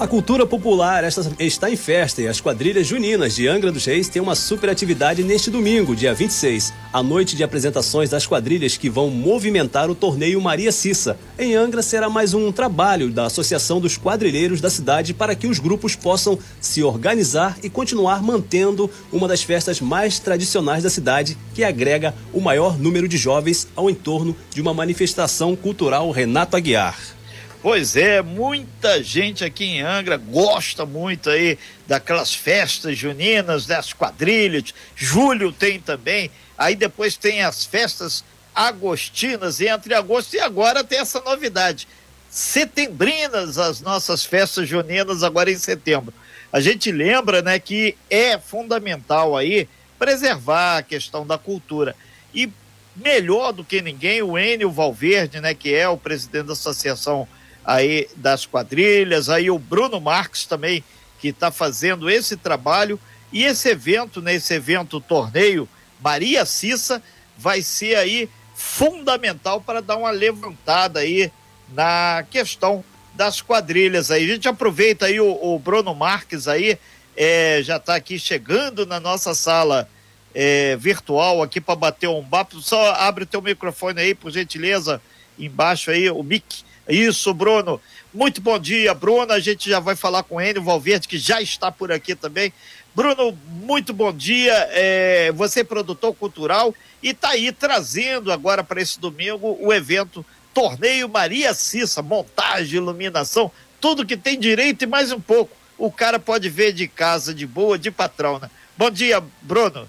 A cultura popular está em festa e as quadrilhas juninas de Angra dos Reis têm uma super atividade neste domingo, dia 26, a noite de apresentações das quadrilhas que vão movimentar o torneio Maria Cissa. Em Angra será mais um trabalho da Associação dos Quadrilheiros da cidade para que os grupos possam se organizar e continuar mantendo uma das festas mais tradicionais da cidade, que agrega o maior número de jovens ao entorno de uma manifestação cultural Renato Aguiar. Pois é, muita gente aqui em Angra gosta muito aí daquelas festas juninas, das quadrilhas. Julho tem também. Aí depois tem as festas agostinas entre agosto e agora tem essa novidade. Setembrinas, as nossas festas juninas agora em setembro. A gente lembra, né, que é fundamental aí preservar a questão da cultura. E melhor do que ninguém, o Enio Valverde, né, que é o presidente da Associação aí das quadrilhas, aí o Bruno Marques também, que está fazendo esse trabalho. E esse evento, nesse evento torneio Maria Cissa, vai ser aí fundamental para dar uma levantada aí na questão das quadrilhas aí. A gente aproveita aí o, o Bruno Marques aí, é, já está aqui chegando na nossa sala é, virtual aqui para bater um papo. Só abre o teu microfone aí, por gentileza, embaixo aí, o mic isso, Bruno. Muito bom dia, Bruno. A gente já vai falar com ele, o Valverde, que já está por aqui também. Bruno, muito bom dia. É, você é produtor cultural e está aí trazendo agora para esse domingo o evento Torneio Maria Cissa, montagem, iluminação, tudo que tem direito e mais um pouco. O cara pode ver de casa, de boa, de patrão, né? Bom dia, Bruno.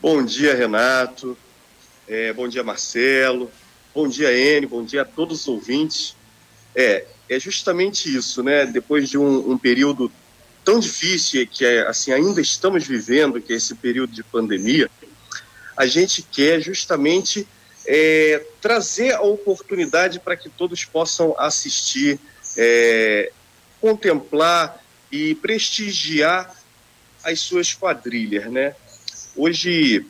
Bom dia, Renato. É, bom dia, Marcelo. Bom dia, N, bom dia a todos os ouvintes. É, é justamente isso, né? Depois de um, um período tão difícil que é, assim ainda estamos vivendo, que é esse período de pandemia, a gente quer justamente é, trazer a oportunidade para que todos possam assistir, é, contemplar e prestigiar as suas quadrilhas, né? Hoje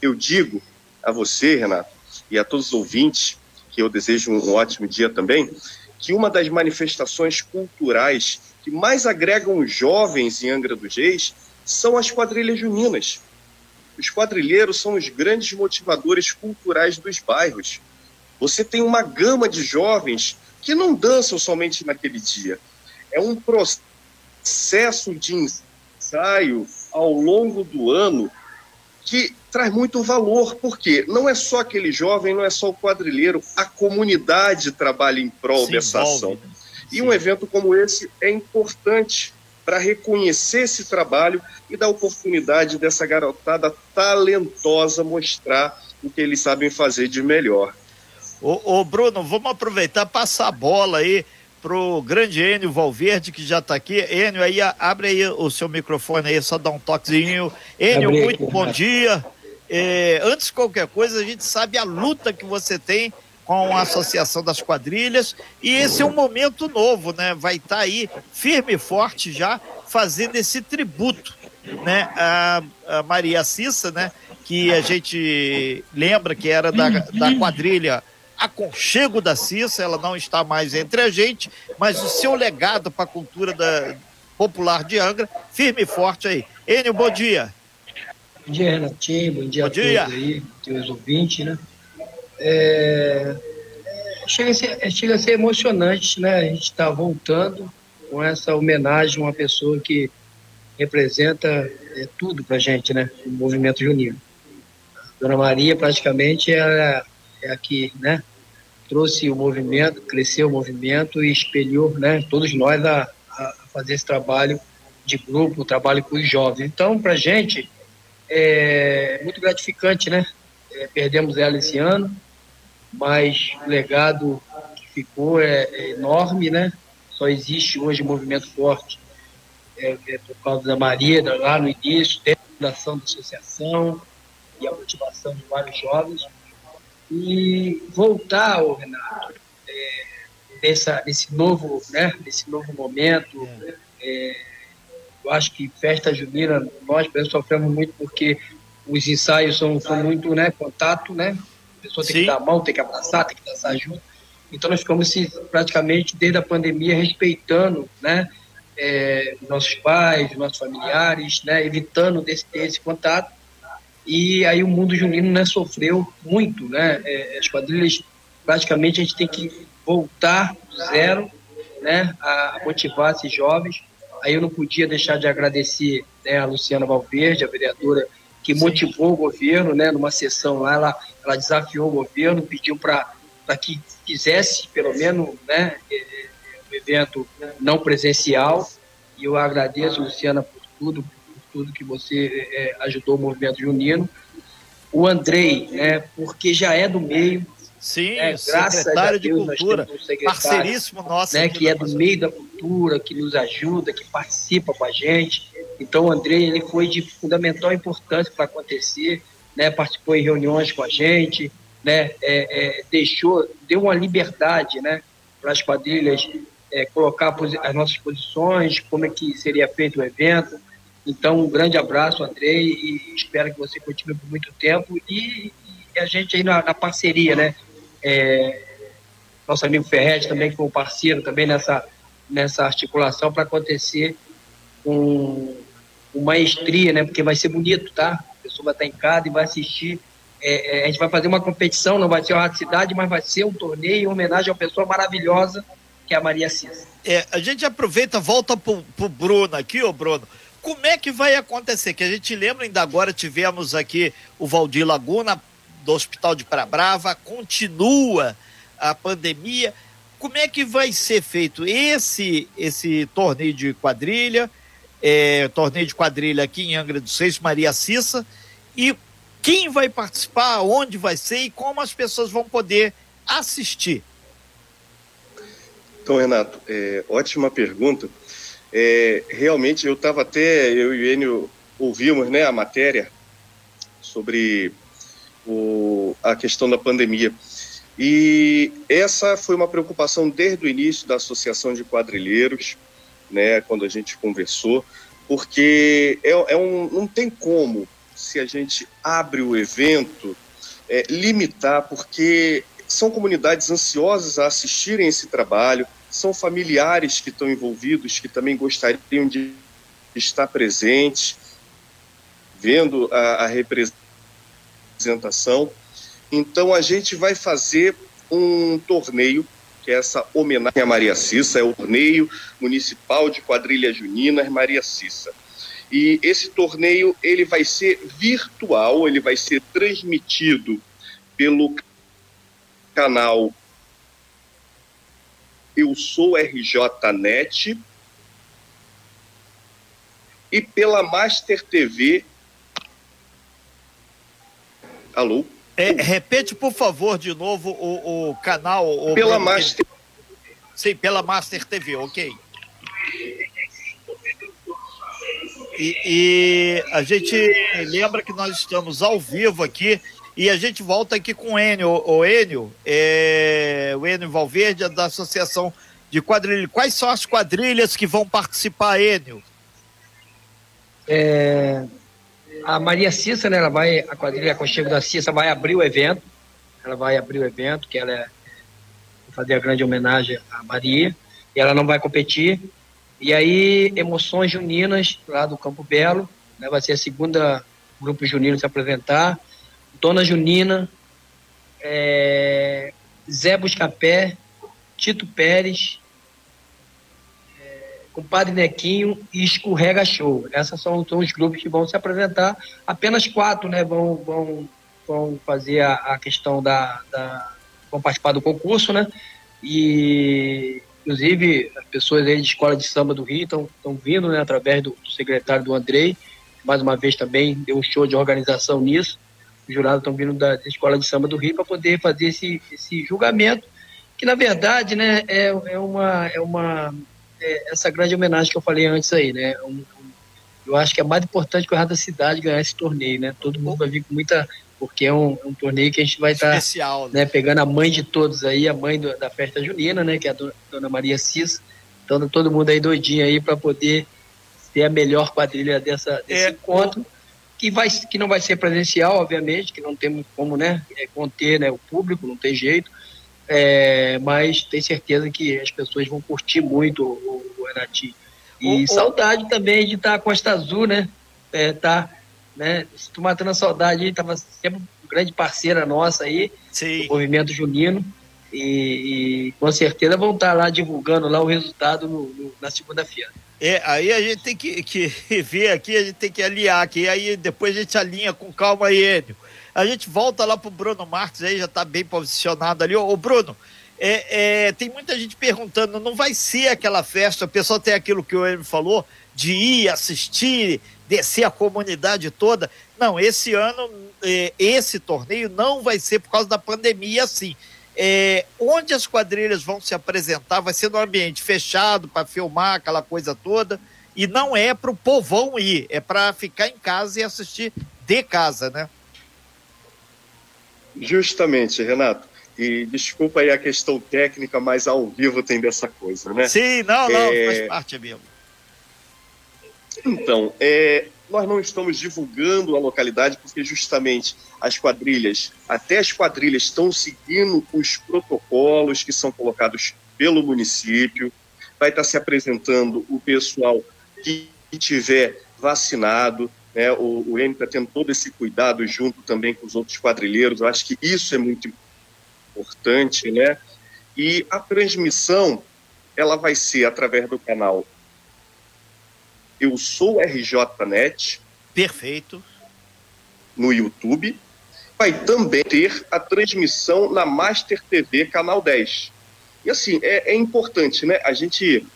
eu digo a você, Renato, e a todos os ouvintes, que eu desejo um ótimo dia também, que uma das manifestações culturais que mais agregam jovens em Angra dos Reis são as quadrilhas juninas. Os quadrilheiros são os grandes motivadores culturais dos bairros. Você tem uma gama de jovens que não dançam somente naquele dia. É um processo de ensaio ao longo do ano que traz muito valor, porque não é só aquele jovem, não é só o quadrilheiro, a comunidade trabalha em prol Se dessa envolve. ação. Né? E um evento como esse é importante para reconhecer esse trabalho e dar oportunidade dessa garotada talentosa mostrar o que eles sabem fazer de melhor. Ô, ô Bruno, vamos aproveitar passar a bola aí pro grande Enio Valverde, que já está aqui. Enio, aí abre aí o seu microfone aí, só dá um toquezinho. Enio, muito bom dia. É, antes de qualquer coisa, a gente sabe a luta que você tem com a Associação das Quadrilhas e esse é um momento novo, né? Vai estar tá aí firme e forte já fazendo esse tributo, né? A, a Maria Cissa, né? Que a gente lembra que era da, da quadrilha aconchego da Cissa, ela não está mais entre a gente, mas o seu legado para a cultura da, popular de Angra, firme e forte aí. Enio, bom dia. Bom dia, Renatinho, bom dia bom a dia. todos aí, teus ouvintes, né? É, chega, a ser, chega a ser emocionante, né? A gente está voltando com essa homenagem a uma pessoa que representa é, tudo para a gente, né? O movimento junino. Dona Maria, praticamente, é é a que né, trouxe o movimento, cresceu o movimento e espelhou né, todos nós a, a fazer esse trabalho de grupo, trabalho com os jovens. Então, para a gente, é muito gratificante, né? É, perdemos ela esse ano, mas o legado que ficou é, é enorme, né? Só existe hoje um movimento forte é, é por causa da Maria, lá no início, tem a fundação da associação e a motivação de vários jovens e voltar, oh, Renato, é, nessa, nesse, novo, né, nesse novo momento. É, eu acho que festa junina, nós, sofremos muito porque os ensaios são, são muito né, contato, né? A pessoa tem Sim. que dar a mão, tem que abraçar, tem que dançar junto. Então nós ficamos praticamente desde a pandemia respeitando, né, é, nossos pais, nossos familiares, né, evitando desse, esse contato. E aí o mundo junino né, sofreu muito, né? É, as quadrilhas praticamente a gente tem que voltar do zero, né, a motivar esses jovens. Aí eu não podia deixar de agradecer né, a Luciana Valverde, a vereadora que Sim. motivou o governo, né, numa sessão lá, ela, ela desafiou o governo, pediu para que fizesse, pelo menos, né, é, é, evento não presencial. E eu agradeço, Luciana, por tudo, tudo que você é, ajudou o movimento junino. O Andrei, né, porque já é do meio, Sim, é, secretário de Cultura, um parceiríssimo nosso. Né, que é do meio da cultura, que nos ajuda, que participa com a gente. Então, o Andrei ele foi de fundamental importância para acontecer, né, participou em reuniões com a gente, né, é, é, deixou, deu uma liberdade né, para as quadrilhas é, colocar as nossas posições, como é que seria feito o evento. Então, um grande abraço, Andrei, e espero que você continue por muito tempo. E, e a gente aí na, na parceria, né? É, nosso amigo Ferretti também, que foi um parceiro também nessa, nessa articulação para acontecer com, com maestria, né? Porque vai ser bonito, tá? A pessoa vai estar em casa e vai assistir. É, é, a gente vai fazer uma competição, não vai ser uma cidade, mas vai ser um torneio em homenagem a uma pessoa maravilhosa que é a Maria Cisa. É, a gente aproveita, volta pro, pro Bruno aqui, ô Bruno. Como é que vai acontecer? Que a gente lembra ainda agora tivemos aqui o Valdir Laguna do Hospital de Brava, continua a pandemia. Como é que vai ser feito esse esse torneio de quadrilha, é, torneio de quadrilha aqui em Angra dos Reis, Maria Cissa, e quem vai participar, onde vai ser e como as pessoas vão poder assistir? Então, Renato, é, ótima pergunta. É, realmente, eu estava até, eu e o Enio ouvimos né, a matéria sobre o, a questão da pandemia. E essa foi uma preocupação desde o início da Associação de Quadrilheiros, né, quando a gente conversou, porque é, é um, não tem como, se a gente abre o evento, é, limitar, porque são comunidades ansiosas a assistirem esse trabalho, são familiares que estão envolvidos, que também gostariam de estar presentes, vendo a, a representação. Então a gente vai fazer um torneio, que é essa homenagem a Maria Cissa, é o torneio municipal de quadrilha junina Maria Cissa. E esse torneio ele vai ser virtual, ele vai ser transmitido pelo canal Eu Sou RJNet e pela Master TV Alô? É, repete, por favor, de novo o, o canal. O pela Master. Sim, pela Master TV, ok. E, e, a gente lembra que nós estamos ao vivo aqui e a gente volta aqui com o Enio. O Enio, é, o Enio Valverde, é da Associação de Quadrilhas. Quais são as quadrilhas que vão participar, Enio? É, a Maria Cissa, né, ela vai, a quadrilha Aconchego da Cissa vai abrir o evento, ela vai abrir o evento, que ela é, fazer a grande homenagem à Maria, e ela não vai competir. E aí, Emoções Juninas, lá do Campo Belo, né, vai ser a segunda grupo junino se apresentar. Dona Junina, é, Zé Buscapé, Tito Pérez, o Padre Nequinho e Escorrega Show. Esses são, são, os grupos que vão se apresentar. Apenas quatro né, vão, vão, vão fazer a, a questão da, da, vão participar do concurso, né? E inclusive as pessoas aí de escola de samba do Rio estão vindo, né, através do, do, secretário do Andrei, mais uma vez também deu um show de organização nisso. Os jurados estão vindo da, escola de samba do Rio para poder fazer esse, esse julgamento, que na verdade, né, é, é uma é uma é, essa grande homenagem que eu falei antes aí, né? Um, um, eu acho que é mais importante que o Real da Cidade ganhar esse torneio, né? Todo mundo vai vir com muita. Porque é um, um torneio que a gente vai estar tá, né? pegando a mãe de todos aí, a mãe do, da festa junina, né? Que é a dona Maria Cis. Então, todo mundo aí doidinho aí para poder ter a melhor quadrilha dessa, desse é, encontro. Que, vai, que não vai ser presencial, obviamente, que não temos como né, é, conter né, o público, não tem jeito, é, mas tenho certeza que as pessoas vão curtir muito o, o Renatinho. E o, saudade também de estar com a Costa Azul, né? É, tá, né? Estou matando a saudade, estava sempre grande parceira nossa aí, Sim. do movimento junino. E, e, com certeza vão estar lá divulgando lá o resultado no, no, na segunda-feira. É, aí a gente tem que, que ver aqui, a gente tem que aliar aqui, aí depois a gente alinha com calma aí, Enio. A gente volta lá pro Bruno Marques aí, já está bem posicionado ali. Ô, Bruno, é, é, tem muita gente perguntando, não vai ser aquela festa, o pessoal tem aquilo que o Enio falou, de ir assistir, descer a comunidade toda. Não, esse ano, é, esse torneio não vai ser por causa da pandemia, assim. É, onde as quadrilhas vão se apresentar vai ser no ambiente fechado para filmar aquela coisa toda e não é para o povão ir, é para ficar em casa e assistir de casa, né? Justamente, Renato. E desculpa aí a questão técnica, mas ao vivo tem dessa coisa, né? Sim, não, não, é... faz parte mesmo. Então, é, nós não estamos divulgando a localidade porque justamente as quadrilhas, até as quadrilhas estão seguindo os protocolos que são colocados pelo município. Vai estar se apresentando o pessoal que tiver vacinado, né? O, o está tendo todo esse cuidado junto também com os outros quadrilheiros. Eu acho que isso é muito importante, né? E a transmissão ela vai ser através do canal eu sou RJNet. Perfeito. No YouTube. Vai também ter a transmissão na Master TV, canal 10. E assim, é, é importante, né? A gente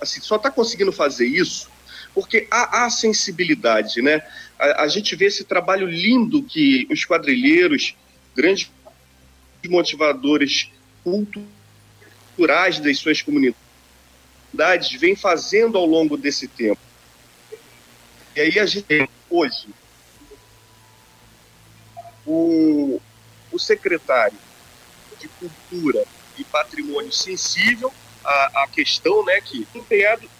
assim, só está conseguindo fazer isso porque há, há sensibilidade, né? A, a, gente vê esse trabalho lindo que os quadrilheiros, grandes motivadores culturais das suas comunidades, vêm fazendo ao longo desse tempo. E aí a gente tem hoje o, o secretário de Cultura e Patrimônio Sensível à, à questão, né, que empenhado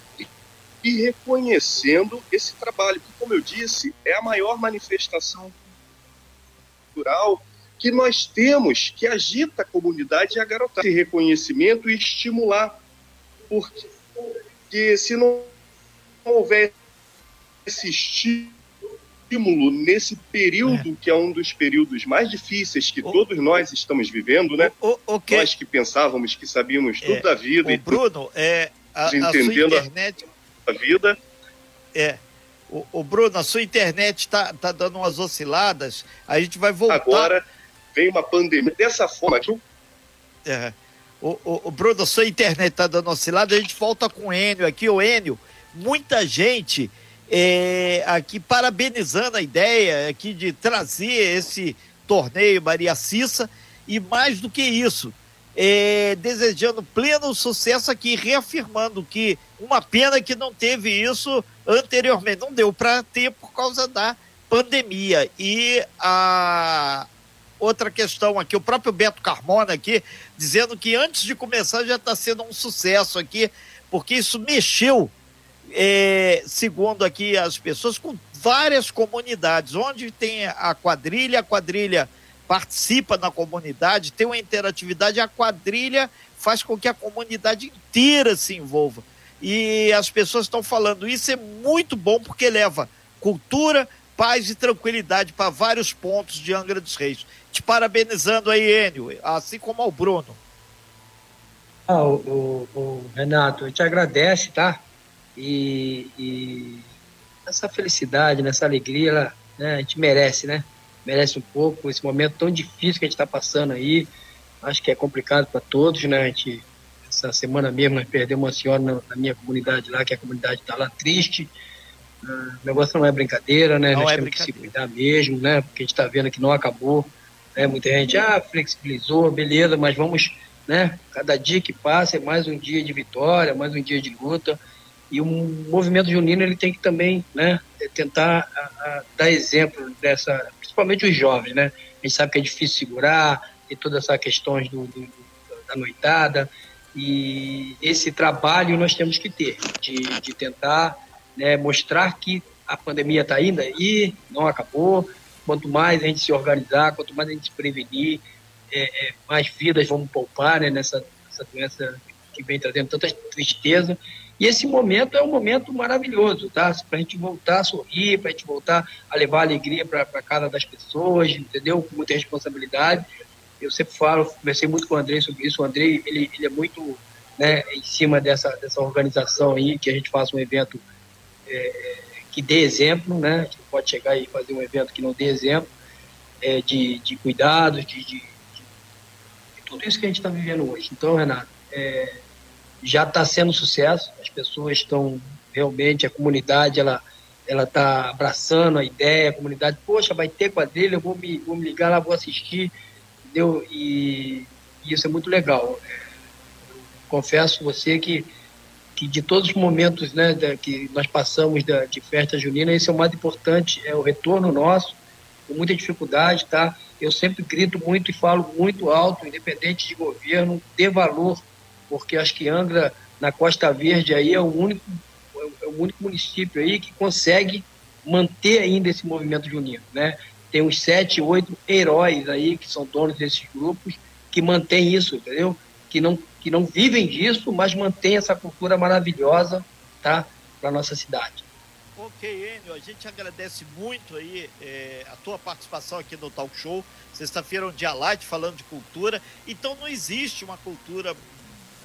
e reconhecendo esse trabalho, que, como eu disse, é a maior manifestação cultural que nós temos, que agita a comunidade e a garotada. Esse reconhecimento e estimular, porque se não houver esse estímulo nesse período é. que é um dos períodos mais difíceis que o, todos nós estamos vivendo, né? O. Nós que pensávamos que sabíamos tudo é, da vida o e Bruno, é a, entendendo a internet a vida. É. O, o Bruno, a sua internet está tá dando umas osciladas. A gente vai voltar. Agora vem uma pandemia dessa forma que é. O, o, o Bruno, a sua internet está dando oscilada. A gente volta com o Enio aqui. O Enio, muita gente é, aqui parabenizando a ideia aqui de trazer esse torneio Maria Cissa e mais do que isso, é, desejando pleno sucesso aqui, reafirmando que uma pena que não teve isso anteriormente, não deu para ter por causa da pandemia. E a outra questão aqui, o próprio Beto Carmona aqui, dizendo que antes de começar já está sendo um sucesso aqui, porque isso mexeu é, segundo aqui as pessoas, com várias comunidades, onde tem a quadrilha, a quadrilha participa na comunidade, tem uma interatividade, a quadrilha faz com que a comunidade inteira se envolva. E as pessoas estão falando isso é muito bom porque leva cultura, paz e tranquilidade para vários pontos de Angra dos Reis. Te parabenizando aí, Enio, assim como ao Bruno. Ah, o, o, o Renato, eu te agradece, tá? E, e essa felicidade, nessa alegria, ela, né, a gente merece, né? Merece um pouco esse momento tão difícil que a gente está passando aí. Acho que é complicado para todos, né? A gente, essa semana mesmo nós perdemos uma senhora na, na minha comunidade lá, que a comunidade está lá triste. Uh, o negócio não é brincadeira, né? Não nós é temos que se cuidar mesmo, né? Porque a gente está vendo que não acabou. Né? Muita gente, ah, flexibilizou, beleza, mas vamos, né? Cada dia que passa é mais um dia de vitória, mais um dia de luta. E o movimento junino ele tem que também né, tentar a, a, dar exemplo dessa, principalmente os jovens, né? A gente sabe que é difícil segurar, e todas essas questões do, do, da noitada, e esse trabalho nós temos que ter, de, de tentar né, mostrar que a pandemia está ainda aí, não acabou. Quanto mais a gente se organizar, quanto mais a gente se prevenir, é, é, mais vidas vamos poupar né, nessa, nessa doença que vem trazendo tanta tristeza. E esse momento é um momento maravilhoso, tá? Para a gente voltar a sorrir, para a gente voltar a levar alegria para a casa das pessoas, entendeu? Com muita responsabilidade. Eu sempre falo, conversei muito com o Andrei sobre isso. O Andrei, ele, ele é muito né, em cima dessa, dessa organização aí, que a gente faça um evento é, que dê exemplo, né? A gente não pode chegar e fazer um evento que não dê exemplo é, de, de cuidados, de, de, de, tudo isso que a gente está vivendo hoje. Então, Renato, é, já está sendo sucesso, as pessoas estão realmente, a comunidade, ela ela está abraçando a ideia, a comunidade, poxa, vai ter quadrilha, eu vou me, vou me ligar lá, vou assistir, entendeu? E, e isso é muito legal. Confesso você que, que de todos os momentos né, da, que nós passamos da, de festa junina, esse é o mais importante, é o retorno nosso, com muita dificuldade, tá? Eu sempre grito muito e falo muito alto, independente de governo, dê valor porque acho que Angra, na Costa Verde, aí é o único, é o único município aí que consegue manter ainda esse movimento junino, né? Tem uns sete, oito heróis aí que são donos desses grupos que mantêm isso, entendeu? Que não, que não vivem disso, mas mantêm essa cultura maravilhosa, tá? Para nossa cidade. Ok, Enio, a gente agradece muito aí é, a tua participação aqui no Talk Show. Sexta-feira é um dia light falando de cultura. Então não existe uma cultura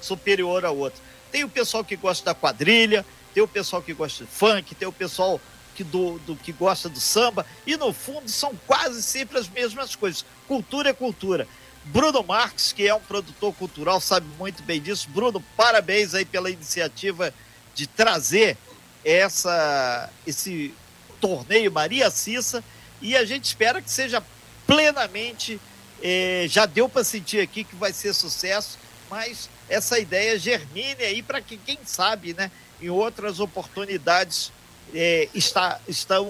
superior a outra. Tem o pessoal que gosta da quadrilha, tem o pessoal que gosta de funk, tem o pessoal que, do, do, que gosta do samba, e no fundo são quase sempre as mesmas coisas. Cultura é cultura. Bruno Marques, que é um produtor cultural, sabe muito bem disso. Bruno, parabéns aí pela iniciativa de trazer essa, esse torneio Maria Cissa e a gente espera que seja plenamente. Eh, já deu para sentir aqui que vai ser sucesso, mas essa ideia germine aí para que, quem sabe, né, em outras oportunidades é, está, estão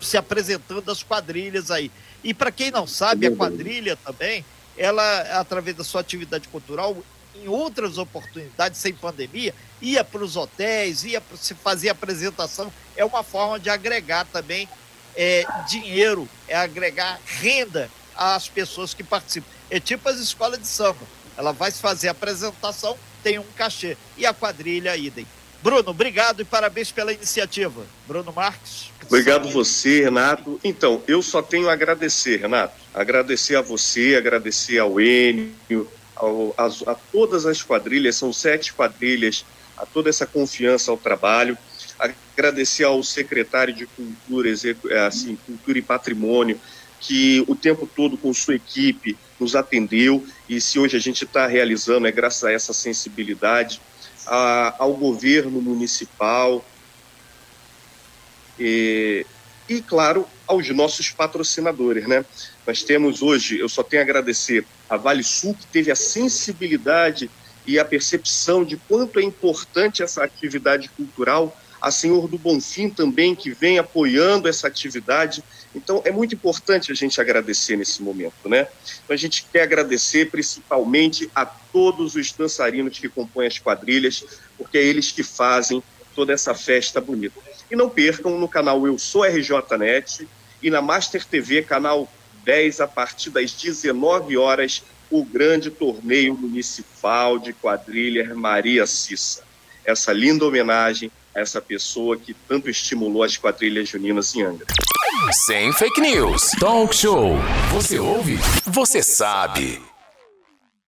se apresentando as quadrilhas aí. E para quem não sabe, a quadrilha também, ela, através da sua atividade cultural, em outras oportunidades, sem pandemia, ia para os hotéis, ia se fazer apresentação. É uma forma de agregar também é, dinheiro, é agregar renda às pessoas que participam. É tipo as escolas de samba ela vai fazer a apresentação, tem um cachê. E a quadrilha, idem. Bruno, obrigado e parabéns pela iniciativa. Bruno Marques. Obrigado você, Renato. Então, eu só tenho a agradecer, Renato. Agradecer a você, agradecer ao Enio, ao, a, a todas as quadrilhas, são sete quadrilhas, a toda essa confiança ao trabalho. Agradecer ao secretário de Cultura, assim, Cultura e Patrimônio, que o tempo todo com sua equipe nos atendeu e se hoje a gente está realizando é graças a essa sensibilidade a, ao governo municipal e, e, claro, aos nossos patrocinadores, né? Nós temos hoje, eu só tenho a agradecer a Vale Sul, que teve a sensibilidade e a percepção de quanto é importante essa atividade cultural a Senhor do Bonfim também, que vem apoiando essa atividade. Então, é muito importante a gente agradecer nesse momento, né? Então, a gente quer agradecer principalmente a todos os dançarinos que compõem as quadrilhas, porque é eles que fazem toda essa festa bonita. E não percam no canal Eu Sou RJNet e na Master TV, canal 10, a partir das 19 horas, o grande torneio municipal de quadrilha Maria Cissa. Essa linda homenagem essa pessoa que tanto estimulou as quadrilhas juninas em Angra. Sem fake news. Talk show. Você ouve? Você sabe.